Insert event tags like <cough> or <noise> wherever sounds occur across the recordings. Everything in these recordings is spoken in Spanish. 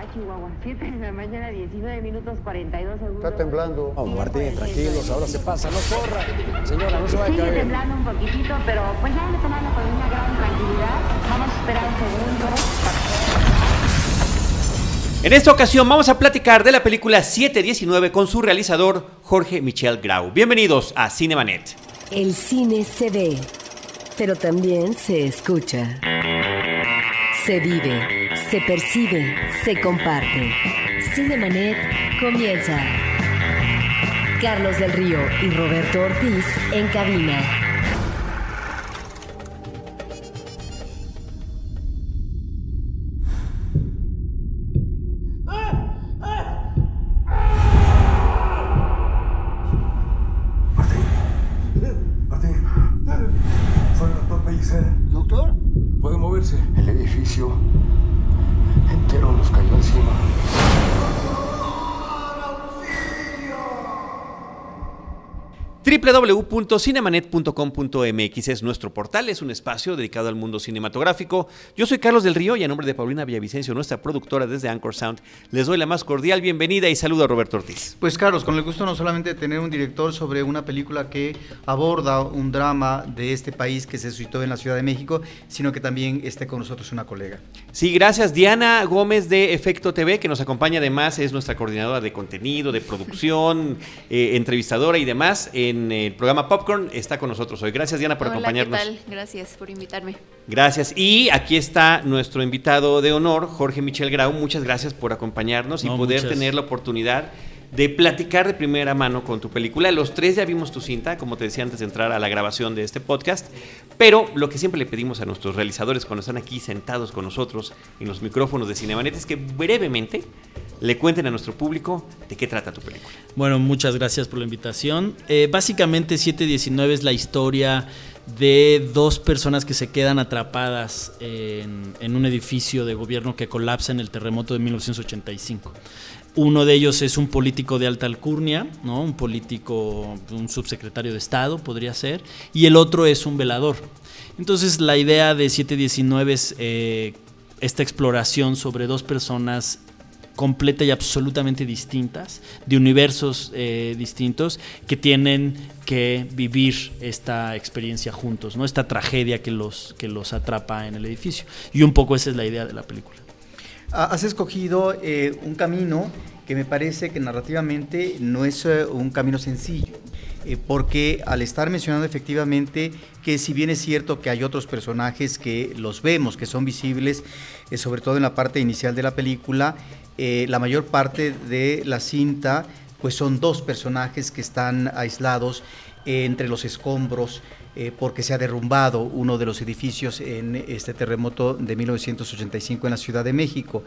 Ah, Chihuahua, <laughs> 7 de la mañana, 19 minutos 42 segundos. Está temblando. Vamos, Martín, tranquilos, ahora se pasa, no corra. Señora, no se vaya a Sigue caer. temblando un poquitito, pero pues ya lo tomando con una gran tranquilidad. Vamos a esperar un segundo. En esta ocasión vamos a platicar de la película 719 con su realizador Jorge Michel Grau. Bienvenidos a Cinemanet. El cine se ve, pero también se escucha. Se vive, se percibe, se comparte. Cinemanet comienza. Carlos del Río y Roberto Ortiz en cabina. www.cinemanet.com.mx es nuestro portal, es un espacio dedicado al mundo cinematográfico. Yo soy Carlos del Río y a nombre de Paulina Villavicencio, nuestra productora desde Anchor Sound, les doy la más cordial bienvenida y saludo a Roberto Ortiz. Pues Carlos, con el gusto no solamente de tener un director sobre una película que aborda un drama de este país que se suscitó en la Ciudad de México, sino que también esté con nosotros una colega. Sí, gracias. Diana Gómez de Efecto TV, que nos acompaña además, es nuestra coordinadora de contenido, de producción, <laughs> eh, entrevistadora y demás en el programa Popcorn, está con nosotros hoy. Gracias Diana por Hola, acompañarnos. ¿qué tal? Gracias por invitarme. Gracias. Y aquí está nuestro invitado de honor, Jorge Michel Grau. Muchas gracias por acompañarnos y poder muchas. tener la oportunidad de platicar de primera mano con tu película. Los tres ya vimos tu cinta, como te decía antes de entrar a la grabación de este podcast. Pero lo que siempre le pedimos a nuestros realizadores cuando están aquí sentados con nosotros en los micrófonos de Cinemanet es que brevemente le cuenten a nuestro público de qué trata tu película. Bueno, muchas gracias por la invitación. Eh, básicamente 719 es la historia de dos personas que se quedan atrapadas en, un edificio de gobierno que colapsa en el terremoto de 1985. Uno de ellos es un político de alta alcurnia, ¿no? un político, un subsecretario de Estado podría ser, y el otro es un velador. Entonces la idea de 719 es eh, esta exploración sobre dos personas completa y absolutamente distintas, de universos eh, distintos, que tienen que vivir esta experiencia juntos, ¿no? esta tragedia que los, que los atrapa en el edificio. Y un poco esa es la idea de la película. Has escogido eh, un camino que me parece que narrativamente no es eh, un camino sencillo. Eh, porque al estar mencionando efectivamente que si bien es cierto que hay otros personajes que los vemos, que son visibles, eh, sobre todo en la parte inicial de la película, eh, la mayor parte de la cinta pues son dos personajes que están aislados entre los escombros eh, porque se ha derrumbado uno de los edificios en este terremoto de 1985 en la Ciudad de México.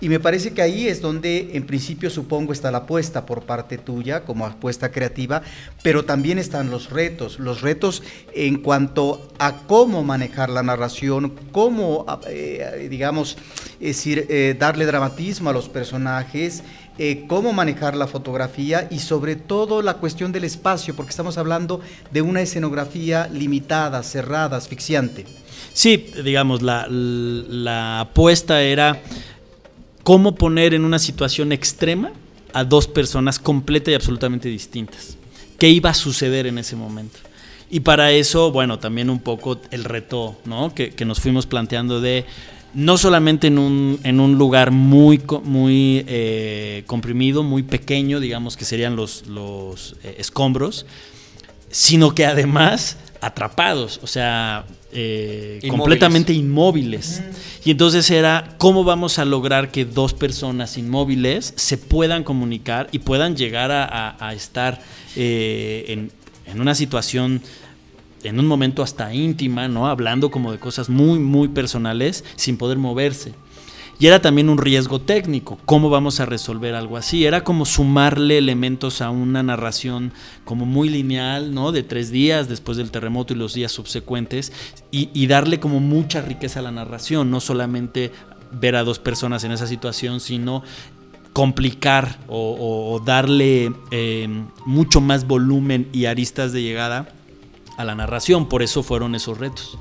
Y me parece que ahí es donde en principio supongo está la apuesta por parte tuya como apuesta creativa, pero también están los retos, los retos en cuanto a cómo manejar la narración, cómo, eh, digamos, decir, eh, darle dramatismo a los personajes, eh, cómo manejar la fotografía y sobre todo la cuestión del espacio, porque estamos hablando de una escenografía limitada, cerrada, asfixiante. Sí, digamos, la, la apuesta era cómo poner en una situación extrema a dos personas completa y absolutamente distintas. ¿Qué iba a suceder en ese momento? Y para eso, bueno, también un poco el reto, ¿no? Que, que nos fuimos planteando de no solamente en un, en un lugar muy, muy eh, comprimido, muy pequeño, digamos que serían los, los eh, escombros, sino que además atrapados, o sea, eh, Inmóviles. completamente inmóviles. Y entonces era cómo vamos a lograr que dos personas inmóviles se puedan comunicar y puedan llegar a, a- a estar eh, en, en una situación en un momento hasta íntima, ¿no? Hablando como de cosas muy, muy personales sin poder moverse. Y era también un riesgo técnico. ¿Cómo vamos a resolver algo así? Era como sumarle elementos a una narración como muy lineal, ¿no? De tres días después del terremoto y los días subsecuentes. Y, darle como mucha riqueza a la narración. No solamente ver a dos personas en esa situación, sino complicar o darle eh, mucho más volumen y aristas de llegada a la narración. Por eso fueron esos retos.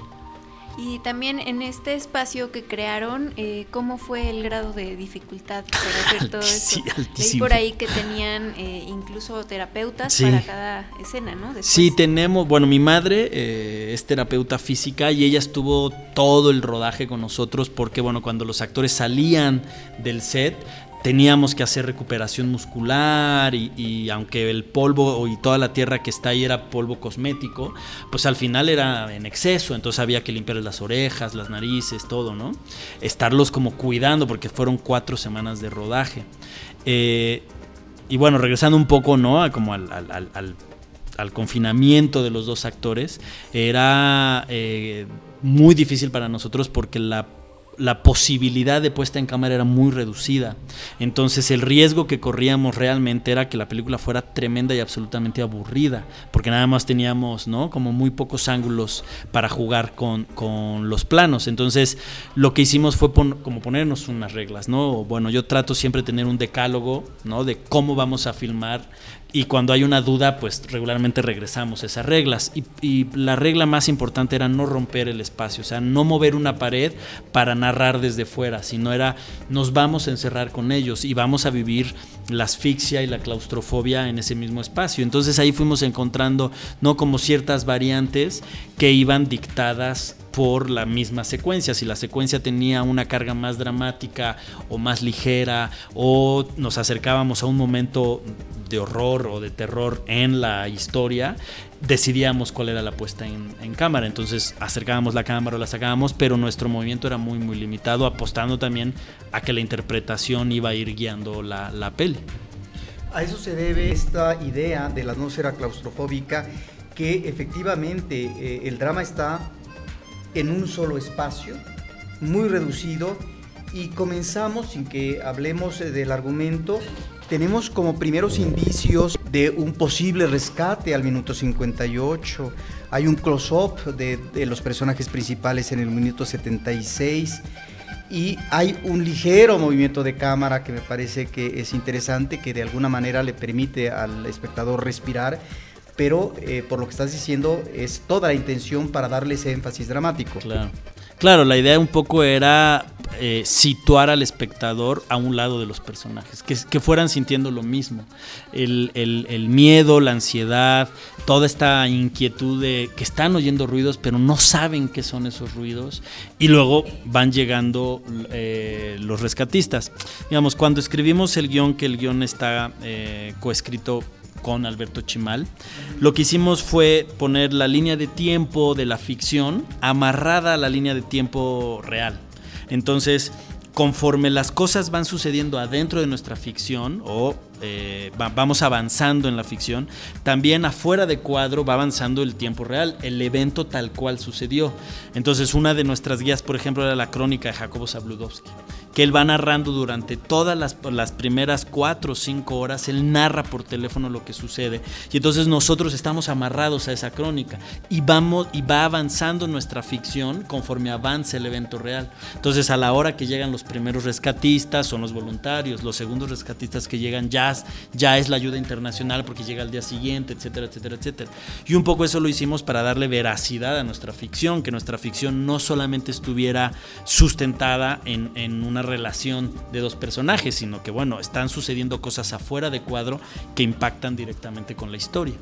Y también en este espacio que crearon, eh, ¿cómo fue el grado de dificultad para hacer todo <laughs> esto? Leí por ahí que tenían eh, incluso terapeutas para cada escena, ¿no? Sí, tenemos, bueno, mi madre eh, es terapeuta física y ella estuvo todo el rodaje con nosotros porque, bueno, cuando los actores salían del set, teníamos que hacer recuperación muscular y, aunque el polvo y toda la tierra que está ahí era polvo cosmético, pues al final era en exceso, entonces había que limpiar las orejas, las narices, todo, ¿no? Estarlos como cuidando porque fueron cuatro semanas de rodaje. Eh, y bueno, regresando un poco, ¿no? Como al, al, confinamiento de los dos actores, era eh, muy difícil para nosotros porque la la posibilidad de puesta en cámara era muy reducida. Entonces el riesgo que corríamos realmente era que la película fuera tremenda y absolutamente aburrida, porque nada más teníamos, ¿no? Como muy pocos ángulos para jugar con, con los planos. Entonces lo que hicimos fue como ponernos unas reglas, ¿no? Bueno, yo trato siempre de tener un decálogo, ¿no? De cómo vamos a filmar y cuando hay una duda, pues regularmente regresamos esas reglas. Y, la regla más importante era no romper el espacio, o sea, no mover una pared para narrar desde fuera, sino era nos vamos a encerrar con ellos y vamos a vivir la asfixia y la claustrofobia en ese mismo espacio. Entonces ahí fuimos encontrando, no como ciertas variantes que iban dictadas por la misma secuencia. Si la secuencia tenía una carga más dramática o más ligera o nos acercábamos a un momento de horror o de terror en la historia, decidíamos cuál era la puesta en, cámara. Entonces acercábamos la cámara o la sacábamos, pero nuestro movimiento era muy, muy limitado, apostando también a que la interpretación iba a ir guiando la, la peli. A eso se debe esta idea de la atmósfera claustrofóbica, que efectivamente eh, el drama está en un solo espacio, muy reducido, y comenzamos, sin que hablemos eh, del argumento, tenemos como primeros indicios de un posible rescate al minuto 58. Hay un close-up de, de, los personajes principales en el minuto 76. Y hay un ligero movimiento de cámara que me parece que es interesante, que de alguna manera le permite al espectador respirar pero eh, por lo que estás diciendo es toda la intención para darle ese énfasis dramático. Claro. Claro, la idea un poco era eh, situar al espectador a un lado de los personajes, que, fueran sintiendo lo mismo. El, miedo, la ansiedad, toda esta inquietud de que están oyendo ruidos, pero no saben qué son esos ruidos. Y luego van llegando eh, los rescatistas. Digamos, cuando escribimos el guion, que el guion está coescrito con Alberto Chimal. Lo que hicimos fue poner la línea de tiempo de la ficción amarrada a la línea de tiempo real. Entonces, conforme las cosas van sucediendo adentro de nuestra ficción o eh, vamos avanzando en la ficción, también afuera de cuadro va avanzando el tiempo real, el evento tal cual sucedió. Entonces, una de nuestras guías, por ejemplo, era la crónica de Jacobo Zabludowski que él va narrando durante todas las, las, primeras cuatro o cinco horas, él narra por teléfono lo que sucede. Y entonces nosotros estamos amarrados a esa crónica y, vamos, y va avanzando nuestra ficción conforme avanza el evento real. Entonces a la hora que llegan los primeros rescatistas, son los voluntarios, los segundos rescatistas que llegan ya, ya es la ayuda internacional porque llega al día siguiente, etcétera, etcétera, etcétera. Y un poco eso lo hicimos para darle veracidad a nuestra ficción, que nuestra ficción no solamente estuviera sustentada en, en una relación de dos personajes, sino que bueno, están sucediendo cosas afuera de cuadro que impactan directamente con la historia.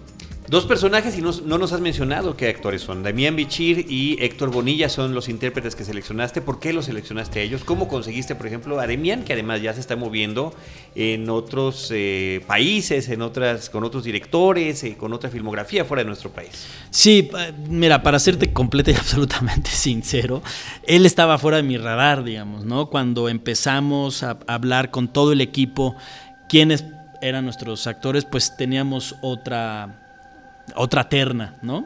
Dos personajes y no, nos has mencionado qué actores son. Damián Bichir y Héctor Bonilla son los intérpretes que seleccionaste. ¿Por qué los seleccionaste a ellos? ¿Cómo conseguiste, por ejemplo, a Damián, que además ya se está moviendo en otros eh, países, en otras, con otros directores, eh, con otra filmografía fuera de nuestro país? Sí, mira, para serte completo y <laughs> absolutamente sincero, él estaba fuera de mi radar, digamos, ¿no? Cuando empezamos a hablar con todo el equipo, quiénes eran nuestros actores, pues teníamos otra otra terna, ¿no?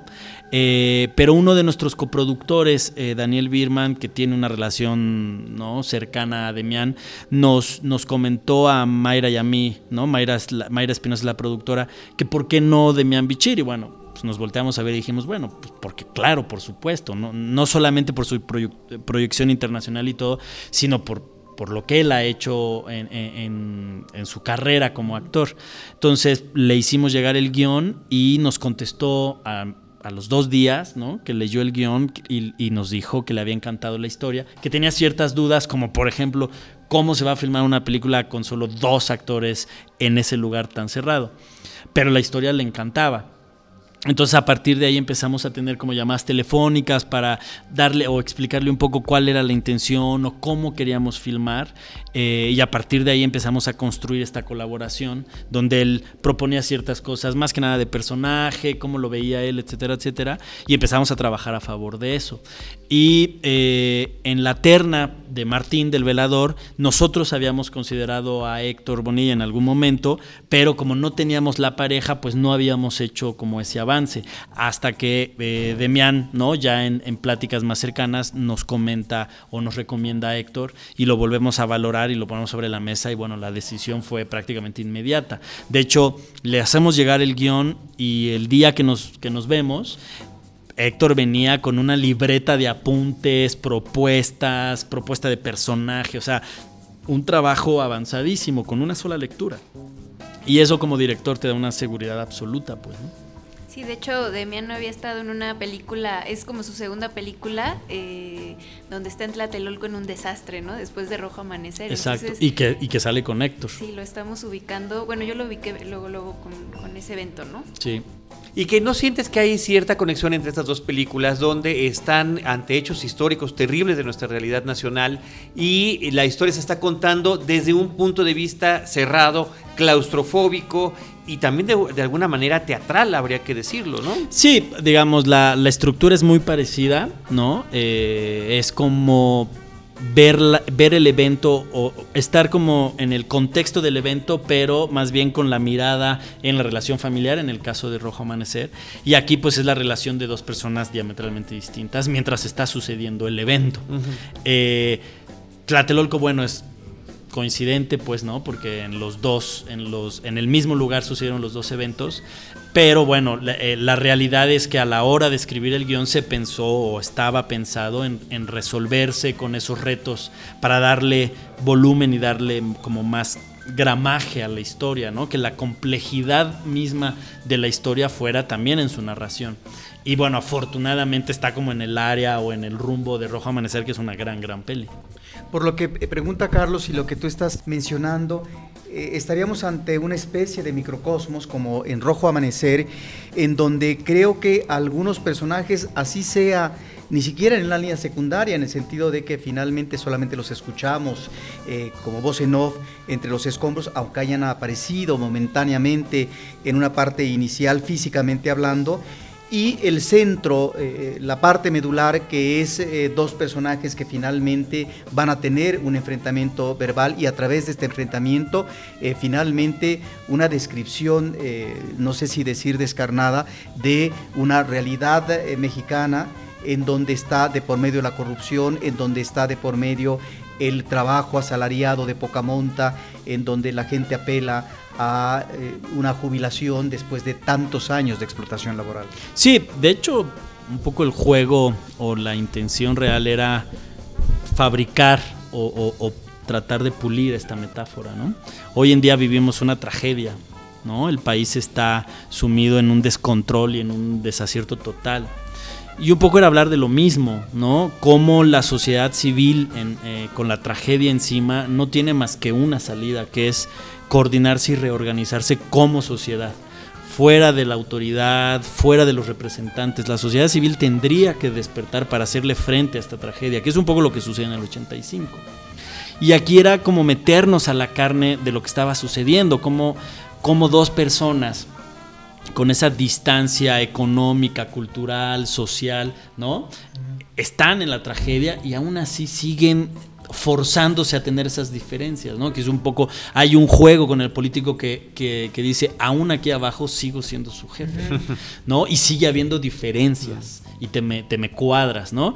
Eh, pero uno de nuestros coproductores, eh, Daniel Birman, que tiene una relación ¿no? cercana a Demian, nos, nos comentó a Mayra y a mí, ¿no? Mayra, Mayra Espinosa es la productora, que por qué no Demian Bichir, y bueno, pues nos volteamos a ver y dijimos, bueno, pues porque claro, por supuesto, no, no solamente por su proyección internacional y todo, sino por por lo que él ha hecho en, su carrera como actor. Entonces le hicimos llegar el guion y nos contestó a los dos días. Que leyó el guion y, y, nos dijo que le había encantado la historia, que tenía ciertas dudas, como por ejemplo, cómo se va a filmar una película con solo dos actores en ese lugar tan cerrado. Pero la historia le encantaba. Entonces a partir de ahí empezamos a tener como llamadas telefónicas para darle o explicarle un poco cuál era la intención o cómo queríamos filmar eh, y a partir de ahí empezamos a construir esta colaboración donde él proponía ciertas cosas, más que nada de personaje, cómo lo veía él, etcétera, etcétera, y empezamos a trabajar a favor de eso. Y eh, en la terna de Martín del Velador, nosotros habíamos considerado a Héctor Bonilla en algún momento, pero como no teníamos la pareja, pues no habíamos hecho como ese avance, hasta que eh, Demián, ¿no? ya en, en pláticas más cercanas, nos comenta o nos recomienda a Héctor y lo volvemos a valorar y lo ponemos sobre la mesa y bueno, la decisión fue prácticamente inmediata. De hecho, le hacemos llegar el guion y el día que nos, que nos vemos, Héctor venía con una libreta de apuntes, propuestas, propuesta de personaje, o sea, un trabajo avanzadísimo con una sola lectura. Y eso como director te da una seguridad absoluta, pues, ¿no? Sí, de hecho, Demian no había estado en una película, es como su segunda película, eh, donde está en Tlatelolco en un desastre, ¿no? Después de Rojo Amanecer. Exacto, y, que, y que sale con Héctor. Sí, lo estamos ubicando, bueno, yo lo ubiqué luego, luego con, con ese evento, ¿no? Sí. Y que no sientes que hay cierta conexión entre estas dos películas donde están ante hechos históricos terribles de nuestra realidad nacional y la historia se está contando desde un punto de vista cerrado, claustrofóbico y también de, alguna manera teatral, habría que decirlo, ¿no? Sí, digamos, la, la estructura es muy parecida, ¿no? Eh, es como ver, ver el evento o estar como en el contexto del evento, pero más bien con la mirada en la relación familiar, en el caso de Rojo Amanecer. Y aquí pues es la relación de dos personas diametralmente distintas mientras está sucediendo el evento. Eh, Tlatelolco, bueno, es coincidente, pues, ¿no? Porque en los dos, en los, en el mismo lugar sucedieron los dos eventos. Pero bueno, la, eh, la realidad es que a la hora de escribir el guion se pensó o estaba pensado en, en, resolverse con esos retos para darle volumen y darle como más gramaje a la historia, ¿no? Que la complejidad misma de la historia fuera también en su narración. Y bueno, afortunadamente está como en el área o en el rumbo de Rojo Amanecer, que es una gran, gran peli. Por lo que eh, pregunta Carlos y lo que tú estás mencionando, eh, estaríamos ante una especie de microcosmos como en Rojo Amanecer, en donde creo que algunos personajes, así sea, ni siquiera en la línea secundaria, en el sentido de que finalmente solamente los escuchamos eh, como voz en off entre los escombros, aunque hayan aparecido momentáneamente en una parte inicial físicamente hablando, y el centro, eh, la parte medular, que es eh, dos personajes que finalmente van a tener un enfrentamiento verbal y a través de este enfrentamiento, eh, finalmente una descripción, no sé si decir descarnada, de una realidad mexicana en donde está de por medio la corrupción, en donde está de por medio el trabajo asalariado de poca monta, en donde la gente apela a eh, una jubilación después de tantos años de explotación laboral. Sí, de hecho, un poco el juego o la intención real era fabricar o, tratar de pulir esta metáfora, ¿no? Hoy en día vivimos una tragedia, ¿no? El país está sumido en un descontrol y en un desacierto total. Y un poco era hablar de lo mismo, ¿no? Cómo la sociedad civil en, eh, con la tragedia encima no tiene más que una salida, que es coordinarse y reorganizarse como sociedad, fuera de la autoridad, fuera de los representantes. La sociedad civil tendría que despertar para hacerle frente a esta tragedia, que es un poco lo que sucede en el 85. Y aquí era como meternos a la carne de lo que estaba sucediendo, como, como dos personas con esa distancia económica, cultural, social, ¿no? Están en la tragedia y aún así siguen forzándose a tener esas diferencias, ¿no? Que es un poco, hay un juego con el político que, que, que dice, aún aquí abajo sigo siendo su jefe, ¿no? Y sigue habiendo diferencias y te me, te me cuadras, ¿no?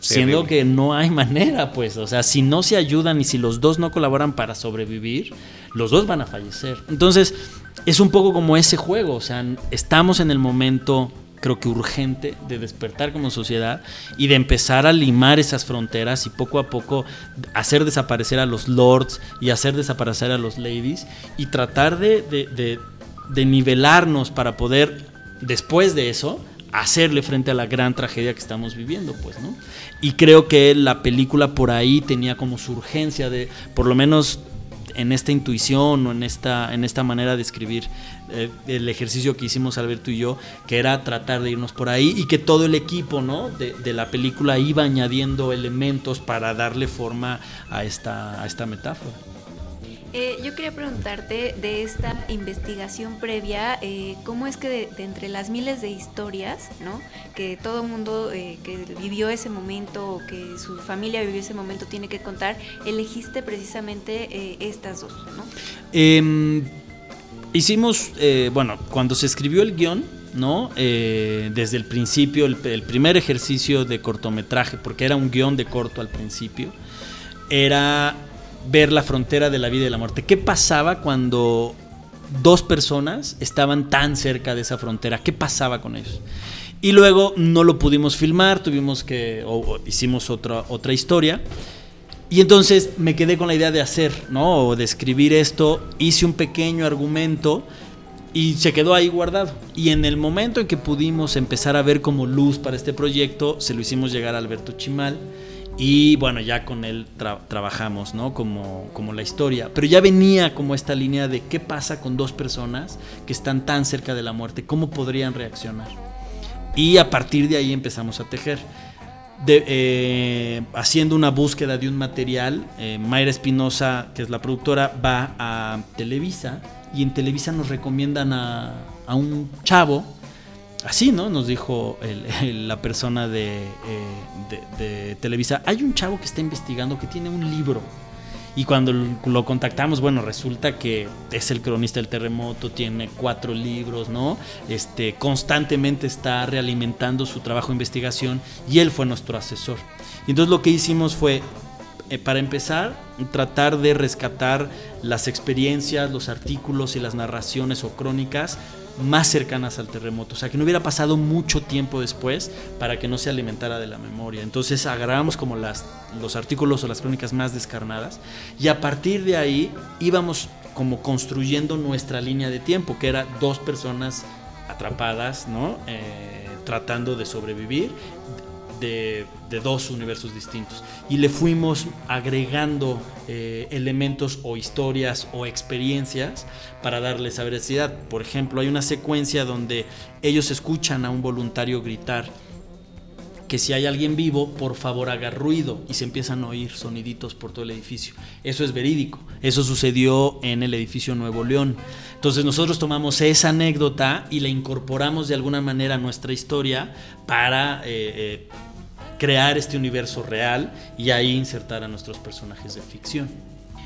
Siendo que no hay manera, pues, o sea, si no se ayudan y si los dos no colaboran para sobrevivir, los dos van a fallecer. Entonces, es un poco como ese juego, o sea, estamos en el momento creo que urgente de despertar como sociedad y de empezar a limar esas fronteras y poco a poco hacer desaparecer a los lords y hacer desaparecer a los ladies y tratar de, de, nivelarnos para poder, después de eso, hacerle frente a la gran tragedia que estamos viviendo, pues, ¿no? Y creo que la película por ahí tenía como su urgencia de, por lo menos en esta intuición o en esta, en esta manera de escribir eh, el ejercicio que hicimos Alberto y yo, que era tratar de irnos por ahí y que todo el equipo ¿no? de, de la película iba añadiendo elementos para darle forma a esta, a esta metáfora. Eh, yo quería preguntarte de esta investigación previa, eh, ¿cómo es que de, entre las miles de historias, ¿no? que todo mundo eh, que vivió ese momento o que su familia vivió ese momento tiene que contar, elegiste precisamente estas dos? ¿no? Em, hicimos, bueno, cuando se escribió el guion, ¿no? desde el principio, el, el primer ejercicio de cortometraje, porque era un guion de corto al principio, era ver la frontera de la vida y la muerte. ¿Qué pasaba cuando dos personas estaban tan cerca de esa frontera? ¿Qué pasaba con ellos? Y luego no lo pudimos filmar, tuvimos que, o, hicimos otra, otra historia. Y entonces me quedé con la idea de hacer, ¿no? O de escribir esto. Hice un pequeño argumento y se quedó ahí guardado. Y en el momento en que pudimos empezar a ver como luz para este proyecto, se lo hicimos llegar a Alberto Chimal y bueno, ya con él trabajamos, ¿no? Como, como la historia. Pero ya venía como esta línea de qué pasa con dos personas que están tan cerca de la muerte, cómo podrían reaccionar. Y a partir de ahí empezamos a tejer. Eh, haciendo una búsqueda de un material, eh, Mayra Espinosa, que es la productora, va a Televisa y en Televisa nos recomiendan a, a un chavo así, ¿no? Nos dijo la persona eh, de, Televisa, hay un chavo que está investigando que tiene un libro. Y cuando lo contactamos, bueno, resulta que es el cronista del terremoto, tiene cuatro libros, ¿no? Este, constantemente está realimentando su trabajo de investigación y él fue nuestro asesor. Y entonces lo que hicimos fue, eh, para empezar, tratar de rescatar las experiencias, los artículos y las narraciones o crónicas más cercanas al terremoto, o sea, que no hubiera pasado mucho tiempo después para que no se alimentara de la memoria. Entonces agarrábamos como las, los artículos o las crónicas más descarnadas y a partir de ahí íbamos como construyendo nuestra línea de tiempo, que era dos personas atrapadas, ¿no? Eh, tratando de sobrevivir de, dos universos distintos. Y le fuimos agregando eh, elementos o historias o experiencias para darle esa veracidad. Por ejemplo, hay una secuencia donde ellos escuchan a un voluntario gritar que si hay alguien vivo, por favor haga ruido y se empiezan a oír soniditos por todo el edificio. Eso es verídico. Eso sucedió en el edificio Nuevo León. Entonces nosotros tomamos esa anécdota y la incorporamos de alguna manera a nuestra historia para eh, eh, crear este universo real y ahí insertar a nuestros personajes de ficción.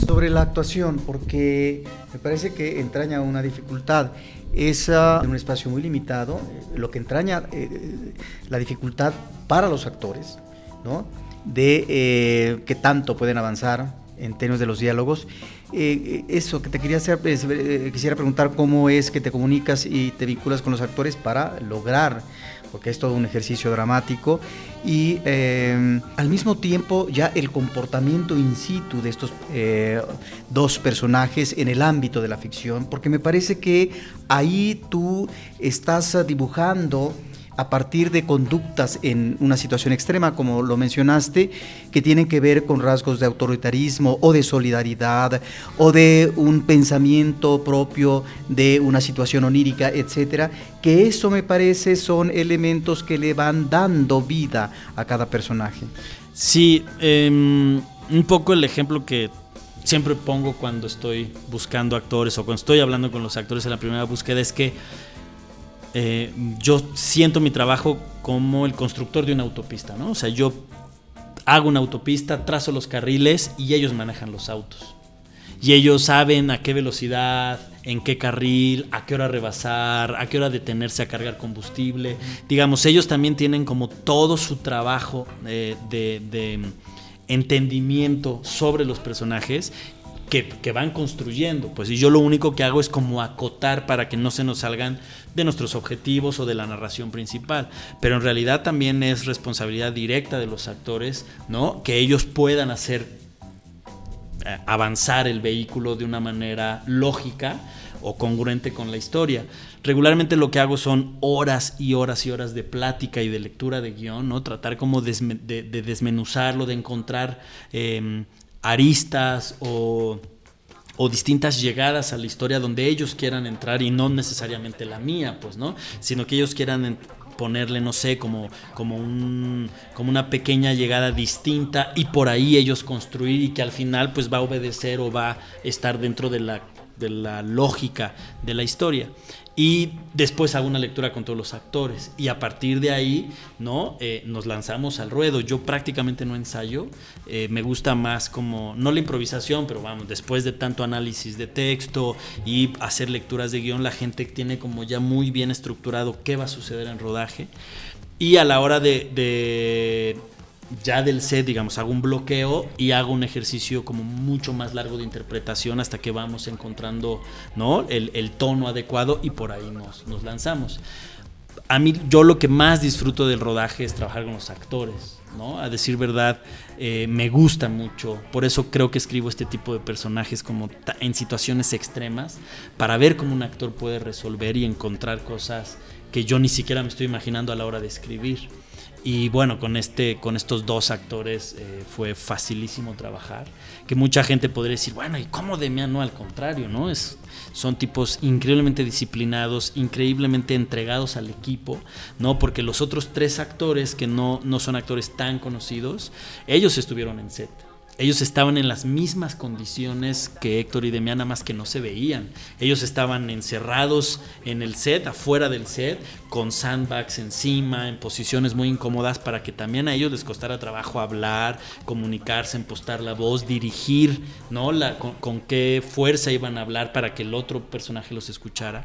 Sobre la actuación, porque me parece que entraña una dificultad. Es en un espacio muy limitado, lo que entraña eh, la dificultad para los actores, ¿no? de eh, qué tanto pueden avanzar en términos de los diálogos. Eh, eso que te quería hacer, quisiera preguntar cómo es que te comunicas y te vinculas con los actores para lograr porque es todo un ejercicio dramático, y eh, al mismo tiempo ya el comportamiento in situ de estos eh, dos personajes en el ámbito de la ficción, porque me parece que ahí tú estás dibujando a partir de conductas en una situación extrema, como lo mencionaste, que tienen que ver con rasgos de autoritarismo o de solidaridad o de un pensamiento propio de una situación onírica, etcétera, que eso me parece son elementos que le van dando vida a cada personaje. Sí, em, un poco el ejemplo que siempre pongo cuando estoy buscando actores o cuando estoy hablando con los actores en la primera búsqueda es que eh, yo siento mi trabajo como el constructor de una autopista, ¿no? O sea, yo hago una autopista, trazo los carriles y ellos manejan los autos. Y ellos saben a qué velocidad, en qué carril, a qué hora rebasar, a qué hora detenerse a cargar combustible. Digamos, ellos también tienen como todo su trabajo eh, de entendimiento sobre los personajes que, van construyendo. Pues y yo lo único que hago es como acotar para que no se nos salgan de nuestros objetivos o de la narración principal. Pero en realidad también es responsabilidad directa de los actores, ¿no? Que ellos puedan hacer eh, avanzar el vehículo de una manera lógica o congruente con la historia. Regularmente lo que hago son horas y horas y horas de plática y de lectura de guion, ¿no? Tratar como de, desmenuzarlo, de encontrar em, aristas o, o, distintas llegadas a la historia donde ellos quieran entrar y no necesariamente la mía, pues, ¿no? Sino que ellos quieran ponerle, no sé, como, como, un, como una pequeña llegada distinta y por ahí ellos construir y que al final pues va a obedecer o va a estar dentro de la, de la lógica de la historia y después hago una lectura con todos los actores. Y a partir de ahí no eh, nos lanzamos al ruedo. Yo prácticamente no ensayo. Eh, me gusta más como no la improvisación pero vamos después de tanto análisis de texto y hacer lecturas de guion la gente tiene como ya muy bien estructurado qué va a suceder en rodaje. Y a la hora de ya del set, digamos, hago un bloqueo y hago un ejercicio como mucho más largo de interpretación hasta que vamos encontrando ¿no? el, tono adecuado y por ahí nos, nos, lanzamos. A mí, yo lo que más disfruto del rodaje es trabajar con los actores, ¿no? A decir verdad, eh, me gusta mucho. Por eso creo que escribo este tipo de personajes como en situaciones extremas, para ver cómo un actor puede resolver y encontrar cosas que yo ni siquiera me estoy imaginando a la hora de escribir. Y bueno, con, este, con estos dos actores eh, fue facilísimo trabajar. Que mucha gente podría decir, bueno, ¿y cómo Demian? No, al contrario, ¿no? Es, son tipos increíblemente disciplinados, increíblemente entregados al equipo, ¿no? Porque los otros tres actores, que no, no son actores tan conocidos, ellos estuvieron en set ellos estaban en las mismas condiciones que Héctor y Demiana, más que no se veían. Ellos estaban encerrados en el set, afuera del set, con sandbags encima, en posiciones muy incómodas, para que también a ellos les costara trabajo hablar, comunicarse, impostar la voz, dirigir, ¿no? La, con, con qué fuerza iban a hablar para que el otro personaje los escuchara.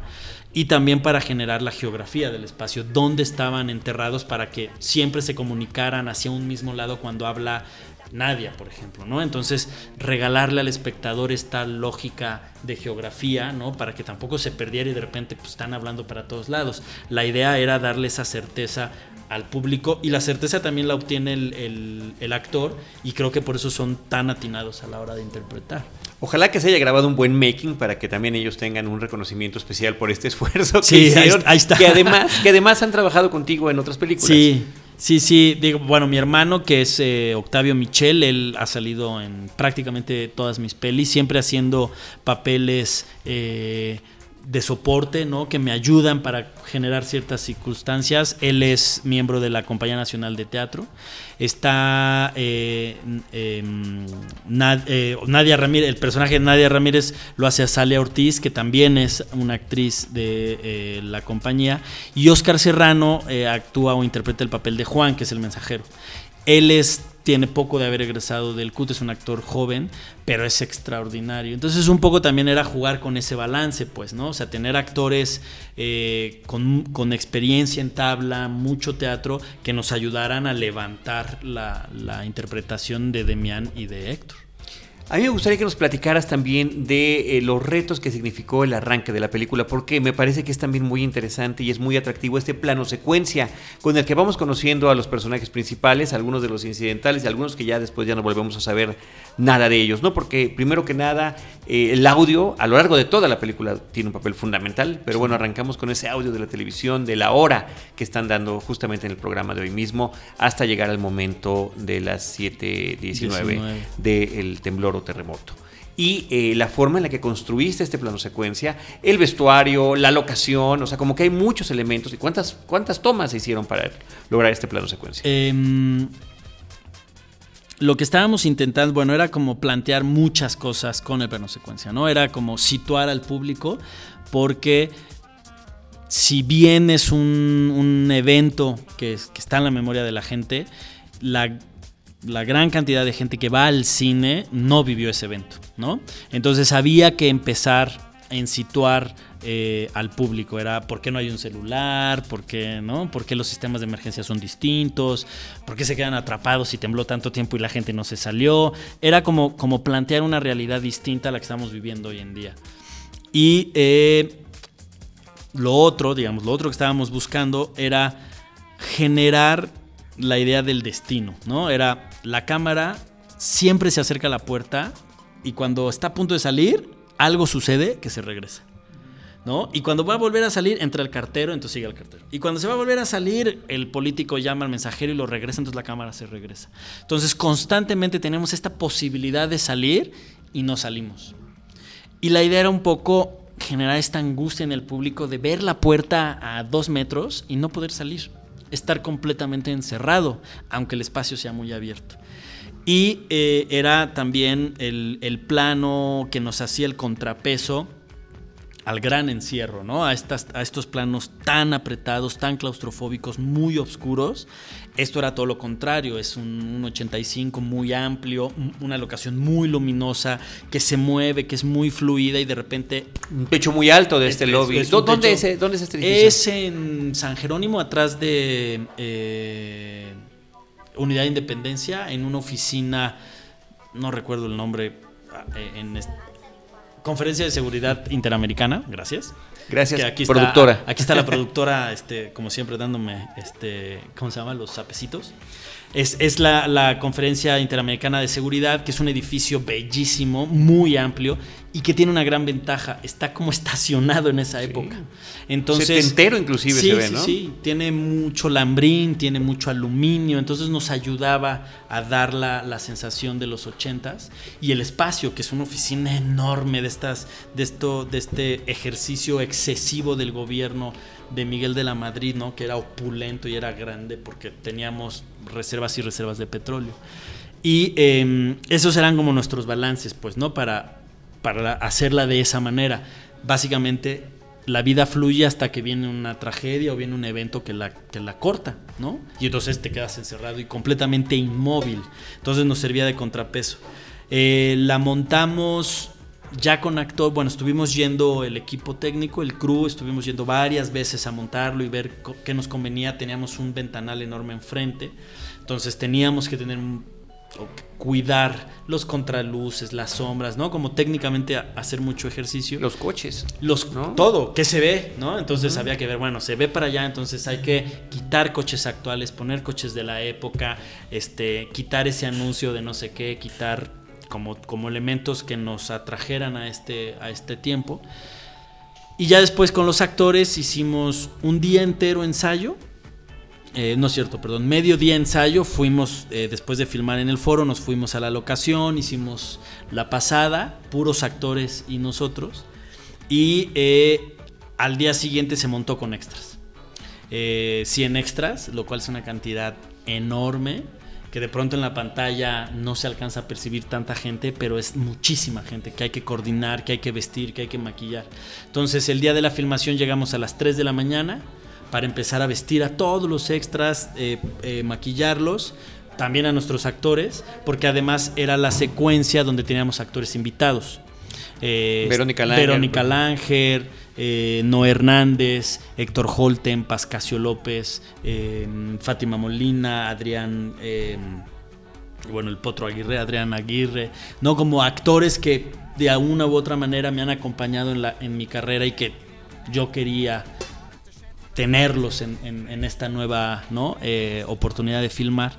Y también para generar la geografía del espacio, dónde estaban enterrados para que siempre se comunicaran hacia un mismo lado cuando habla Nadia, por ejemplo, ¿no? Entonces, regalarle al espectador esta lógica de geografía, ¿no? Para que tampoco se perdiera y de repente pues, están hablando para todos lados. La idea era darle esa certeza al público y la certeza también la obtiene el, actor y creo que por eso son tan atinados a la hora de interpretar. Ojalá que se haya grabado un buen making para que también ellos tengan un reconocimiento especial por este <laughs> esfuerzo que sí, Ahí, está. Que además, que además han trabajado contigo en otras películas. Sí, Sí, sí, digo, bueno, mi hermano que es eh, Octavio Michel, él ha salido en prácticamente todas mis pelis, siempre haciendo papeles eh, de soporte, ¿no? Que me ayudan para generar ciertas circunstancias. Él es miembro de la Compañía Nacional de Teatro. Está eh, em, eh, Nadia Ramírez, el personaje de Nadia Ramírez lo hace a Salia Ortiz, que también es una actriz de eh, la compañía. Y Oscar Serrano actúa o interpreta el papel de Juan, que es el mensajero. Él es tiene poco de haber egresado del CUT, es un actor joven, pero es extraordinario. Entonces un poco también era jugar con ese balance, pues, ¿no? O sea, tener actores eh, con, con, experiencia en tabla, mucho teatro, que nos ayudaran a levantar la, la interpretación de Demián y de Héctor. A mí me gustaría que nos platicaras también de eh, los retos que significó el arranque de la película, porque me parece que es también muy interesante y es muy atractivo este plano secuencia con el que vamos conociendo a los personajes principales, algunos de los incidentales y algunos que ya después ya no volvemos a saber nada de ellos, ¿no? Porque primero que nada, eh, el audio a lo largo de toda la película tiene un papel fundamental, pero bueno, arrancamos con ese audio de la televisión, de la hora que están dando justamente en el programa de hoy mismo, hasta llegar al momento de las 7.19 del temblor terremoto y eh, la forma en la que construiste este plano secuencia, el vestuario, la locación, o sea, como que hay muchos elementos. ¿Y cuántas, cuántas tomas se hicieron para lograr este plano secuencia? Eh, lo que estábamos intentando, bueno, era como plantear muchas cosas con el plano secuencia, ¿no? Era como situar al público, porque si bien es un, evento que, que, está en la memoria de la gente, la, la, gran cantidad de gente que va al cine no vivió ese evento, ¿no? Entonces había que empezar en situar eh, al público. Era por qué no hay un celular, por qué, ¿no? ¿Por qué los sistemas de emergencia son distintos, por qué se quedan atrapados y tembló tanto tiempo y la gente no se salió. Era como, como plantear una realidad distinta a la que estamos viviendo hoy en día. Y eh, lo otro, digamos, lo otro que estábamos buscando era generar la idea del destino, ¿no? Era la cámara siempre se acerca a la puerta y cuando está a punto de salir, algo sucede que se regresa. ¿no? Y cuando va a volver a salir, entra el cartero, entonces sigue el cartero. Y cuando se va a volver a salir, el político llama al mensajero y lo regresa, entonces la cámara se regresa. Entonces constantemente tenemos esta posibilidad de salir y no salimos. Y la idea era un poco generar esta angustia en el público de ver la puerta a dos metros y no poder salir. Estar completamente encerrado, aunque el espacio sea muy abierto. Y eh, era también el, el plano que nos hacía el contrapeso al gran encierro, ¿no? A, estas, a estos planos tan apretados, tan claustrofóbicos, muy oscuros. Esto era todo lo contrario, es un, un 85 muy amplio, un- una locación muy luminosa, que se mueve, que es muy fluida y de repente... Un techo muy alto de este Es- lobby. es un ¿Dó- ¿Dónde, techo- es, ¿Dónde es este edificio? Es en San Jerónimo, atrás de eh, Unidad de Independencia, en una oficina, no recuerdo el nombre, eh, en Conferencia de Seguridad Interamericana, gracias. Gracias, Que aquí productora. Está, aquí está la productora, este, como siempre, dándome, este, ¿cómo se llama? Los sapecitos. Es, es la, la Conferencia Interamericana de Seguridad, que es un edificio bellísimo, muy amplio y que tiene una gran ventaja. Está como estacionado en esa época. Entonces, Setentero inclusive sí, se ve, sí, ¿no? Sí, tiene mucho lambrín, tiene mucho aluminio, entonces nos ayudaba a dar la, la sensación de los ochentas y el espacio, que es una oficina enorme de estas, de esto, de este ejercicio excesivo del gobierno de Miguel de la Madrid, ¿no? Que era opulento y era grande porque teníamos reservas y reservas de petróleo. Y eh, esos eran como nuestros balances, pues, ¿no? Para, para hacerla de esa manera. Básicamente, la vida fluye hasta que viene una tragedia o viene un evento que la, que la corta, ¿no? Y entonces te quedas encerrado y completamente inmóvil. Entonces nos servía de contrapeso. Eh, la montamos ya con actor, bueno, estuvimos yendo el equipo técnico, el crew, estuvimos yendo varias veces a montarlo y ver qué nos convenía. Teníamos un ventanal enorme enfrente, entonces teníamos que tener un- cuidar los contraluces, las sombras, ¿no? Como técnicamente hacer mucho ejercicio. Los coches. Los, ¿no? Todo, que se ve, ¿no? Entonces había que ver, bueno, se ve para allá, entonces hay que quitar coches actuales, poner coches de la época, este, quitar ese anuncio de no sé qué, quitar como, como elementos que nos atrajeran a este, a este tiempo. Y ya después con los actores hicimos un día entero ensayo. Eh, no es cierto, perdón, medio día ensayo. Fuimos, eh, después de filmar en el foro, nos fuimos a la locación, hicimos la pasada, puros actores y nosotros. Y eh, al día siguiente se montó con extras. Eh, 100 extras, lo cual es una cantidad enorme que de pronto en la pantalla no se alcanza a percibir tanta gente, pero es muchísima gente que hay que coordinar, que hay que vestir, que hay que maquillar. Entonces el día de la filmación llegamos a las 3 de la mañana para empezar a vestir a todos los extras, eh, eh, maquillarlos, también a nuestros actores, porque además era la secuencia donde teníamos actores invitados. Eh, Verónica Langer. Verónica Langer, eh, Noé Hernández, Héctor Holten, Pascasio López, eh, Fátima Molina, Adrián, bueno, el Potro Aguirre, Adrián Aguirre, no como actores que de una u otra manera me han acompañado en, la, en mi carrera y que yo quería tenerlos en, esta nueva. Eh, oportunidad de filmar.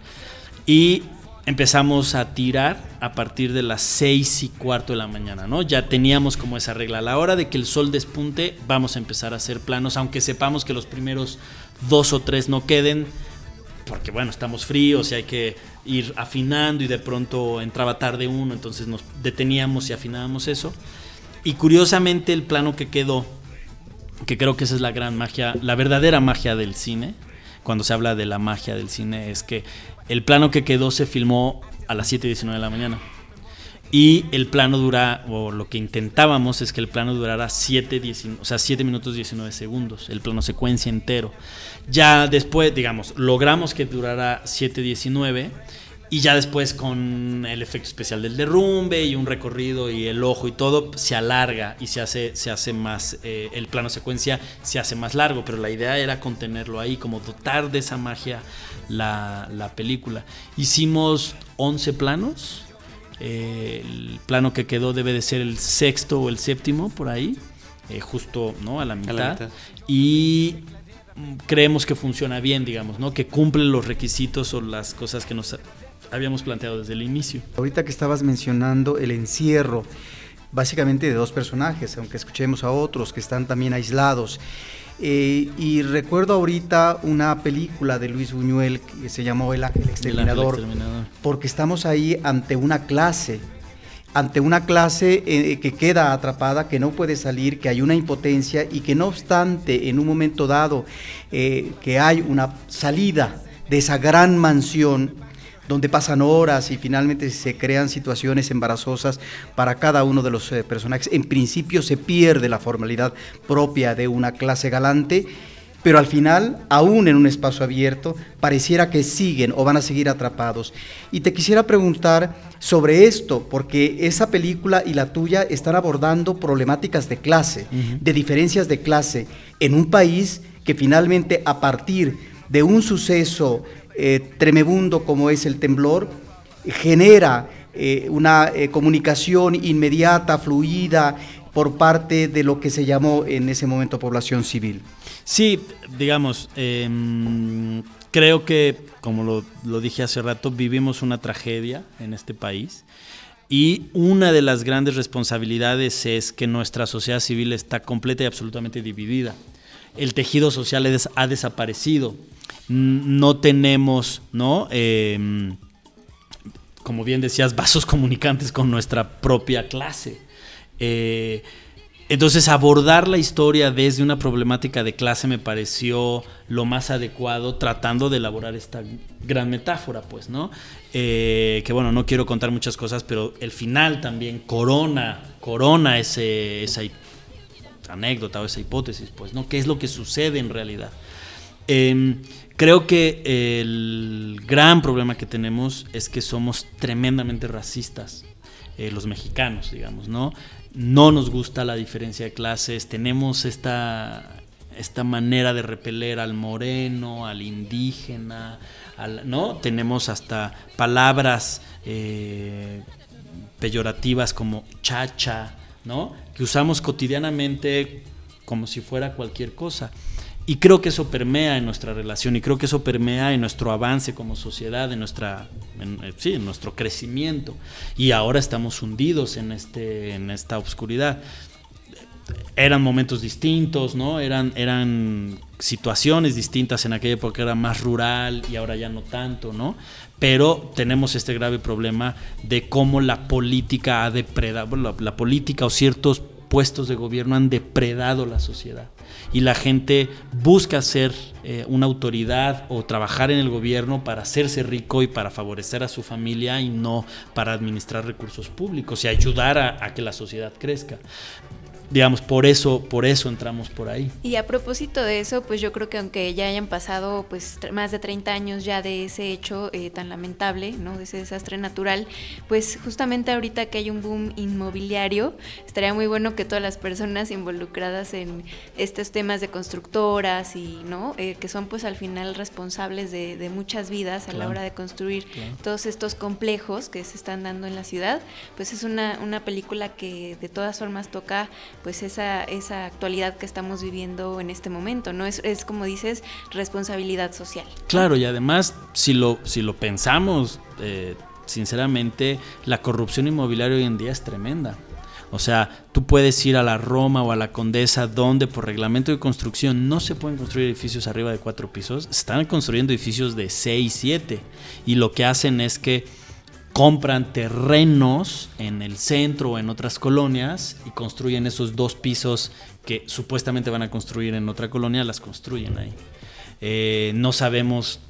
Y empezamos a tirar a partir de las seis y cuarto de la mañana, ¿no? Ya teníamos como esa regla. A la hora de que el sol despunte, vamos a empezar a hacer planos, aunque sepamos que los primeros dos o tres no queden, porque bueno, estamos fríos y hay que ir afinando y de pronto entraba tarde uno, entonces nos deteníamos y afinábamos eso. Y curiosamente el plano que quedó, que creo que esa es la gran magia, la verdadera magia del cine, cuando se habla de la magia del cine, es que el plano que quedó se filmó a las 7.19 de la mañana. Y el plano dura, o lo que intentábamos es que el plano durara 7, 19 o sea, 7 minutos 19 segundos, el plano secuencia entero. Ya después, digamos, logramos que durara 7.19 y ya después con el efecto especial del derrumbe y un recorrido y el ojo y todo, se alarga y se hace, se hace más, eh, el plano secuencia se hace más largo, pero la idea era contenerlo ahí, como dotar de esa magia la, la película. Hicimos 11 planos. Eh, el plano que quedó debe de ser el sexto o el séptimo por ahí, eh, justo ¿no? a la mitad. mitad. Y mm, creemos que funciona bien, digamos, ¿no? que cumple los requisitos o las cosas que nos habíamos planteado desde el inicio. Ahorita que estabas mencionando el encierro, básicamente de dos personajes, aunque escuchemos a otros que están también aislados. Eh, y recuerdo ahorita una película de Luis Buñuel que se llamó El Ángel Exterminador, Exterminador. porque estamos ahí ante una clase, ante una clase eh, que queda atrapada, que no puede salir, que hay una impotencia y que no obstante en un momento dado eh, que hay una salida de esa gran mansión, donde pasan horas y finalmente se crean situaciones embarazosas para cada uno de los eh, personajes. En principio se pierde la formalidad propia de una clase galante, pero al final, aún en un espacio abierto, pareciera que siguen o van a seguir atrapados. Y te quisiera preguntar sobre esto, porque esa película y la tuya están abordando problemáticas de clase, de diferencias de clase, en un país que finalmente a partir de un suceso eh, tremebundo como es el temblor, genera eh, una eh, comunicación inmediata, fluida, por parte de lo que se llamó en ese momento población civil. Sí, digamos, eh, creo que, como lo, lo, dije hace rato, vivimos una tragedia en este país y una de las grandes responsabilidades es que nuestra sociedad civil está completa y absolutamente dividida. El tejido social ha desaparecido no tenemos, ¿no? Eh, como bien decías, vasos <laughs> comunicantes con nuestra propia clase. Eh, entonces abordar la historia desde una problemática de clase me pareció lo más adecuado tratando de elaborar esta gran metáfora, pues, ¿no? Eh, que bueno, no quiero contar muchas cosas, pero el final también corona, corona ese, esa anécdota o esa hipótesis, pues, ¿no? ¿Qué es lo que sucede en realidad? Eh, Creo que el gran problema que tenemos es que somos tremendamente racistas, eh, los mexicanos, digamos, ¿no? No nos gusta la diferencia de clases, tenemos esta, esta manera de repeler al moreno, al indígena, ¿no? Tenemos hasta palabras eh, peyorativas como chacha, ¿no? Que usamos cotidianamente como si fuera cualquier cosa. Y creo que eso permea en nuestra relación y creo que eso permea en nuestro avance como sociedad, en, nuestra, eh, sí, en nuestro crecimiento. Y ahora estamos hundidos en, este, en esta oscuridad. Eran momentos distintos, ¿no? Eran, eran situaciones distintas en aquella época, era más rural y ahora ya no tanto, ¿no? Pero tenemos este grave problema de cómo la política ha depredado, la, la política o ciertos puestos de gobierno han depredado la sociedad. Y la gente busca ser eh, una autoridad o trabajar en el gobierno para hacerse rico y para favorecer a su familia y no para administrar recursos públicos y ayudar a, a que la sociedad crezca digamos, por eso, por eso entramos por ahí. Y a propósito de eso, pues yo creo que aunque ya hayan pasado pues más de 30 años ya de ese hecho eh, tan lamentable, ¿no? De ese desastre natural, pues justamente ahorita que hay un boom inmobiliario, estaría muy bueno que todas las personas involucradas en estos temas de constructoras y, ¿no? Eh, que son pues al final responsables de, de muchas vidas a claro. la hora de construir claro. todos estos complejos que se están dando en la ciudad, pues es una, una película que de todas formas toca pues esa, esa actualidad que estamos viviendo en este momento, ¿no? Es, es como dices, responsabilidad social. Claro, y además, si lo, si lo pensamos, eh, sinceramente, la corrupción inmobiliaria hoy en día es tremenda. O sea, tú puedes ir a la Roma o a la Condesa, donde por reglamento de construcción no se pueden construir edificios arriba de cuatro pisos, están construyendo edificios de seis, siete. Y lo que hacen es que compran terrenos en el centro o en otras colonias y construyen esos dos pisos que supuestamente van a construir en otra colonia, las construyen ahí. Eh, no sabemos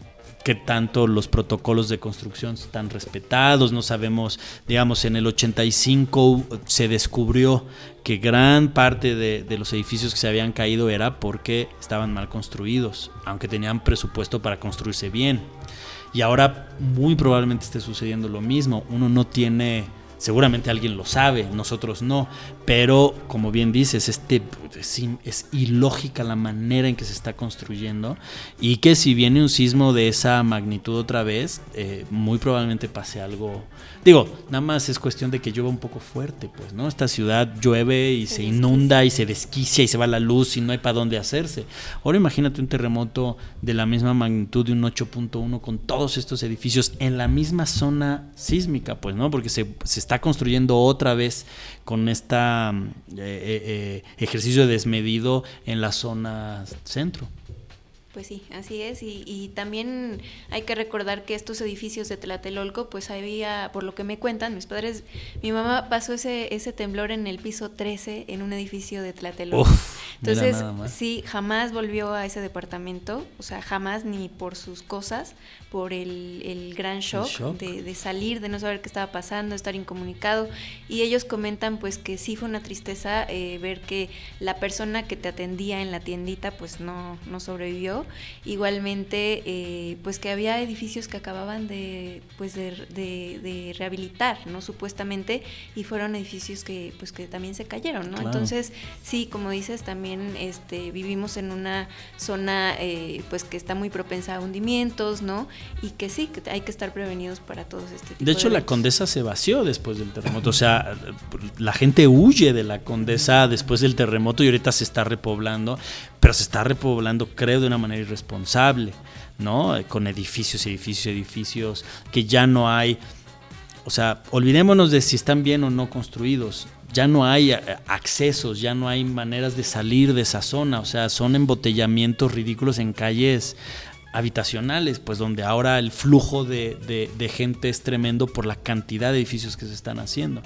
qué tanto los protocolos de construcción están respetados, no sabemos, digamos, en el 85 se descubrió que gran parte de, de, los edificios que se habían caído era porque estaban mal construidos, aunque tenían presupuesto para construirse bien. Y ahora muy probablemente esté sucediendo lo mismo. Uno no tiene, seguramente alguien lo sabe, nosotros no, pero como bien dices, este es, es, ilógica la manera en que se está construyendo y que si viene un sismo de esa magnitud otra vez, eh, muy probablemente pase algo. Digo, nada más es cuestión de que llueva un poco fuerte, pues, ¿no? Esta ciudad llueve y se, inunda y se desquicia y se va la luz y no hay para dónde hacerse. Ahora imagínate un terremoto de la misma magnitud de un 8.1 con todos estos edificios en la misma zona sísmica, pues, ¿no? Porque se, se está construyendo otra vez con esta eh, eh, ejercicio desmedido en la zona centro. Pues sí, así es. Y, también hay que recordar que estos edificios de Tlatelolco, pues había, por lo que me cuentan, mis padres, mi mamá pasó ese, ese temblor en el piso 13 en un edificio de Tlatelolco. Entonces, sí, jamás volvió a ese departamento, o sea, jamás ni por sus cosas, por el, gran shock, De, salir, de no saber qué estaba pasando, estar incomunicado. Y ellos comentan pues que sí fue una tristeza eh, ver que la persona que te atendía en la tiendita pues no, no sobrevivió. Igualmente eh, pues que había edificios que acababan de pues de, rehabilitar, ¿no? Supuestamente, y fueron edificios que pues que también se cayeron, ¿no? Entonces, sí, como dices, también este, vivimos en una zona eh, pues que está muy propensa a hundimientos, ¿no? y que sí, que hay que estar prevenidos para todos este tipo de hecho, la condesa se vació después del terremoto. O sea, la gente huye de la condesa después del terremoto y ahorita se está repoblando, pero se está repoblando, creo, de una manera irresponsable, ¿no? Con edificios, edificios, edificios, que ya no hay. O sea, olvidémonos de si están bien o no construidos. Ya no hay eh, accesos, ya no hay maneras de salir de esa zona. O sea, son embotellamientos ridículos en calles habitacionales, pues donde ahora el flujo de, gente es tremendo por la cantidad de edificios que se están haciendo.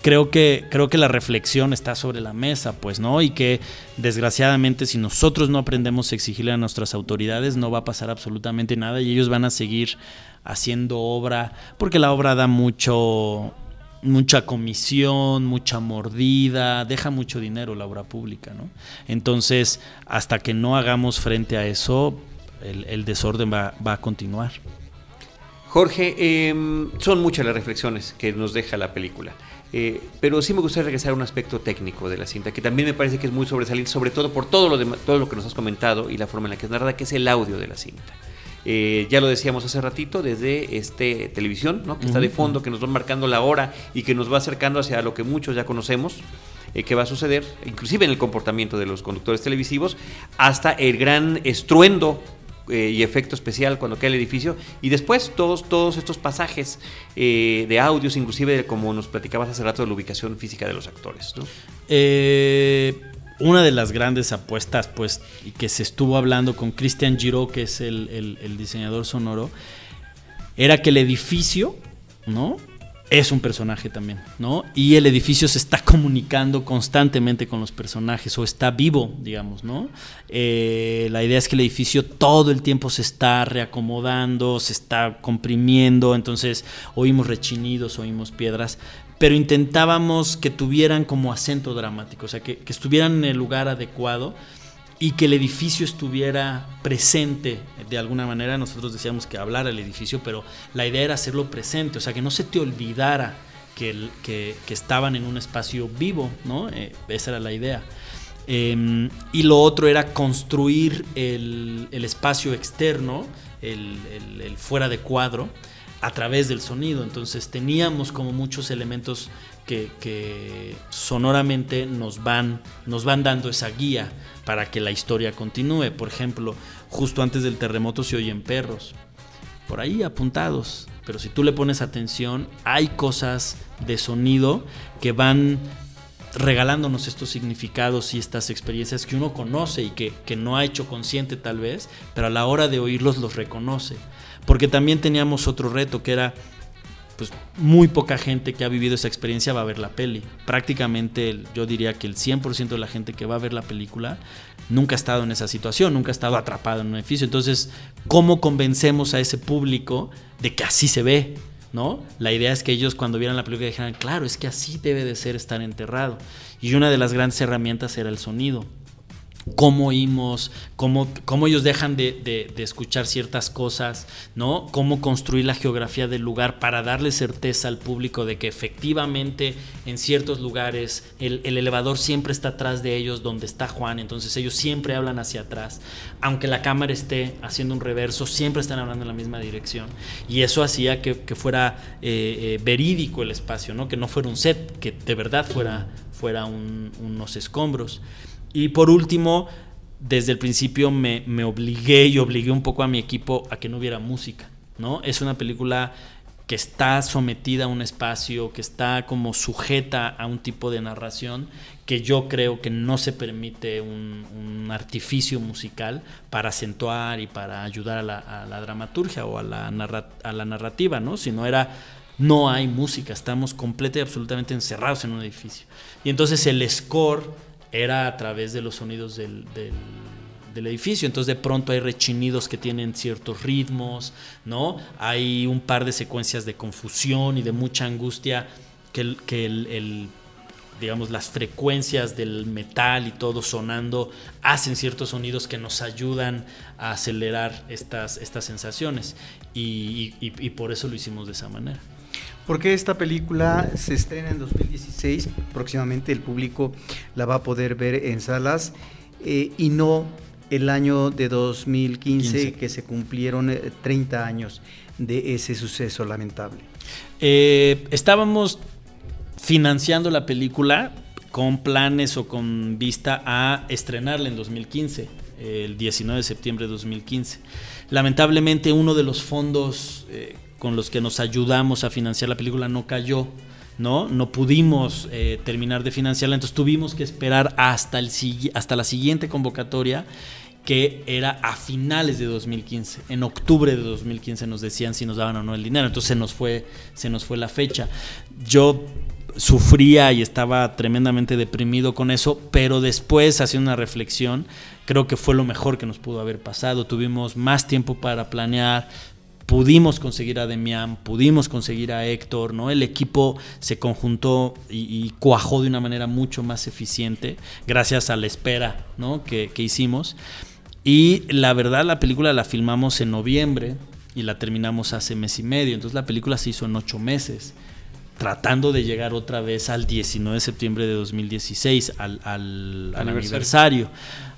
Creo que, creo que la reflexión está sobre la mesa, pues, ¿no? Y que desgraciadamente si nosotros no aprendemos a exigirle a nuestras autoridades, no va a pasar absolutamente nada y ellos van a seguir haciendo obra, porque la obra da mucho, mucha comisión, mucha mordida, deja mucho dinero la obra pública, ¿no? Entonces, hasta que no hagamos frente a eso, el, desorden va, a continuar. Jorge, em, son muchas las reflexiones que nos deja la película. Eh, pero sí me gustaría regresar a un aspecto técnico de la cinta, que también me parece que es muy sobresaliente, sobre todo por todo lo, todo lo que nos has comentado y la forma en la que es narrada, que es el audio de la cinta. Eh, ya lo decíamos hace ratito, desde este televisión, ¿no? que está de fondo, que nos va marcando la hora y que nos va acercando hacia lo que muchos ya conocemos, eh, que va a suceder, inclusive en el comportamiento de los conductores televisivos, hasta el gran estruendo eh, y efecto especial cuando cae el edificio. Y después todos, todos estos pasajes eh, de audios, inclusive como nos platicabas hace rato de la ubicación física de los actores. Eh, una de las grandes apuestas, pues, y que se estuvo hablando con Christian Giro, que es el, el diseñador sonoro, era que el edificio, ¿no? es un personaje también, ¿no? Y el edificio se está comunicando constantemente con los personajes o está vivo, digamos, ¿no? Eh, la idea es que el edificio todo el tiempo se está reacomodando, se está comprimiendo, entonces oímos rechinidos, oímos piedras, pero intentábamos que tuvieran como acento dramático, o sea, que, estuvieran en el lugar adecuado y que el edificio estuviera presente de alguna manera. Nosotros decíamos que hablara el edificio, pero la idea era hacerlo presente, o sea, que no se te olvidara que, que, estaban en un espacio vivo, ¿no? Eh, esa era la idea. Em, y lo otro era construir el, el espacio externo, el, el, fuera de cuadro, a través del sonido. Entonces teníamos como muchos elementos que, sonoramente nos van, nos van dando esa guía para que la historia continúe. Por ejemplo, justo antes del terremoto se oyen perros, por ahí apuntados, pero si tú le pones atención, hay cosas de sonido que van regalándonos estos significados y estas experiencias que uno conoce y que, que, no ha hecho consciente tal vez, pero a la hora de oírlos los reconoce. Porque también teníamos otro reto que era pues muy poca gente que ha vivido esa experiencia va a ver la peli. Prácticamente yo diría que el 100% de la gente que va a ver la película nunca ha estado en esa situación, nunca ha estado atrapado en un edificio. Entonces, ¿cómo convencemos a ese público de que así se ve? ¿No? La idea es que ellos cuando vieran la película dijeran, claro, es que así debe de ser estar enterrado. Y una de las grandes herramientas era el sonido. Cómo oímos, cómo, cómo ellos dejan de, de- de escuchar ciertas cosas, ¿no? Cómo construir la geografía del lugar para darle certeza al público de que efectivamente en ciertos lugares el, el elevador siempre está atrás de ellos donde está Juan, entonces ellos siempre hablan hacia atrás, aunque la cámara esté haciendo un reverso, siempre están hablando en la misma dirección. Y eso hacía que, que fuera eh, eh, verídico el espacio, ¿no? Que no fuera un set, que de verdad fuera, fuera un- unos escombros. Y por último, desde el principio me, me obligué y obligué un poco a mi equipo a que no hubiera música, ¿no? Es una película que está sometida a un espacio, que está como sujeta a un tipo de narración que yo creo que no se permite un, un artificio musical para acentuar y para ayudar a la, dramaturgia o a la, narra- a la narrativa, ¿no? Sino era no hay música, estamos completamente y absolutamente encerrados en un edificio. Y entonces el score era a través de los sonidos del, del- edificio. Entonces de pronto hay rechinidos que tienen ciertos ritmos, ¿no? Hay un par de secuencias de confusión y de mucha angustia que que el- digamos, las frecuencias del metal y todo sonando hacen ciertos sonidos que nos ayudan a acelerar estas, estas sensaciones. Y por eso lo hicimos de esa manera. Porque esta película se estrena en 2016, próximamente el público la va a poder ver en salas eh, y no el año de 2015 15. que se cumplieron eh, 30 años de ese suceso lamentable. Eh, estábamos financiando la película con planes o con vista a estrenarla en 2015, el 19 de septiembre de 2015. Lamentablemente uno de los fondos eh, con los que nos ayudamos a financiar la película no cayó. ¿no? No pudimos eh, terminar de financiarla, entonces tuvimos que esperar hasta, el, hasta la siguiente convocatoria que era a finales de 2015. En octubre de 2015 nos decían si nos daban o no el dinero. Entonces se nos fue, se nos fue la fecha. Yo sufría y estaba tremendamente deprimido con eso, pero después, haciendo una reflexión, creo que fue lo mejor que nos pudo haber pasado. Tuvimos más tiempo para planear. Pudimos conseguir a Demian, pudimos conseguir a Héctor, ¿no? El equipo se conjuntó y, cuajó de una manera mucho más eficiente, gracias a la espera, ¿no? que, que hicimos. Y la verdad, la película la filmamos en noviembre y la terminamos hace mes y medio. Entonces la película se hizo en ocho meses, tratando de llegar otra vez al 19 de septiembre de 2016, al, al- al Aniversario. aniversario.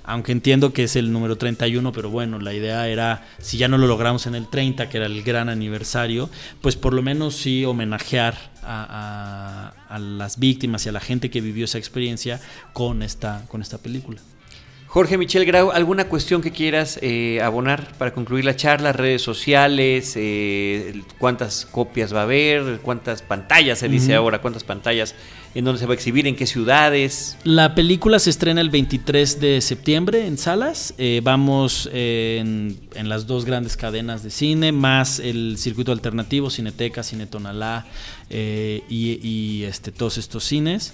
Aunque entiendo que es el número 31, pero bueno, la idea era, si ya no lo logramos en el 30, que era el gran aniversario, pues por lo menos sí homenajear a, a- a las víctimas y a la gente que vivió esa experiencia con esta, con esta película. Jorge Michel Grau, ¿alguna cuestión que quieras eh, abonar para concluir la charla? Redes sociales, eh, cuántas copias va a haber, cuántas pantallas se dice ahora, cuántas pantallas, en dónde se va a exhibir, en qué ciudades. La película se estrena el 23 de septiembre en salas. Eh, vamos en, en las dos grandes cadenas de cine, más el circuito alternativo, Cineteca, Cine Tonalá eh, y, y, este, todos estos cines.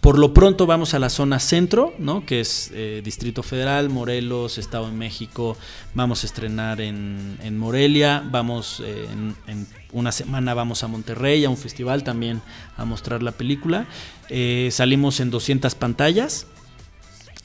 Por lo pronto vamos a la zona centro, ¿no? que es eh, Distrito Federal, Morelos, Estado de México. Vamos a estrenar en, en Morelia. Vamos eh, en, en una semana vamos a Monterrey, a un festival también a mostrar la película. Eh, salimos en 200 pantallas.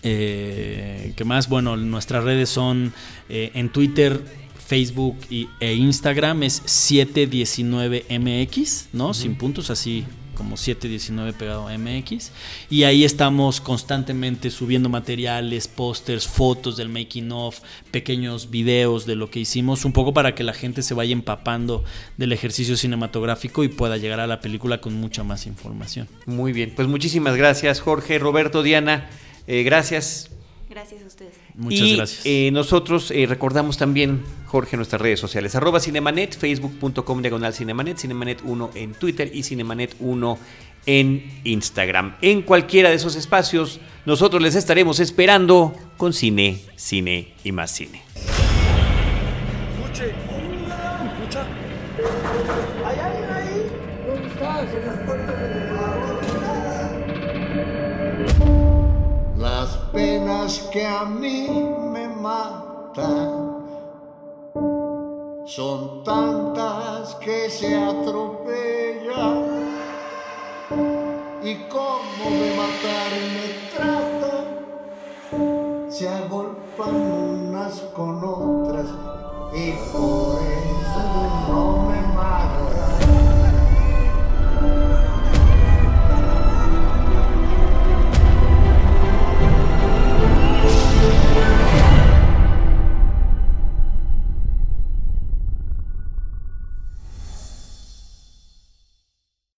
¿Qué más? Bueno, nuestras redes son en Twitter, Facebook y, e Instagram es 719MX, ¿no? Sin puntos, así como 719 pegado a MX. Y ahí estamos constantemente subiendo materiales, pósters, fotos del making of, pequeños videos de lo que hicimos, un poco para que la gente se vaya empapando del ejercicio cinematográfico y pueda llegar a la película con mucha más información. Muy bien, pues muchísimas gracias Jorge, Roberto, Diana, eh, gracias. Gracias a ustedes. Muchas y, gracias. eh, nosotros eh, recordamos también, Jorge, nuestras redes sociales, arroba Cinemanet, facebook.com diagonal Cinemanet, Cinemanet 1 en Twitter y Cinemanet 1 en Instagram. En cualquiera de esos espacios, nosotros les estaremos esperando con cine, cine y más cine. penas que a mí me matan. Son tantas que se atropellan. Y como de matar me trata se agolpan unas con otras y por eso no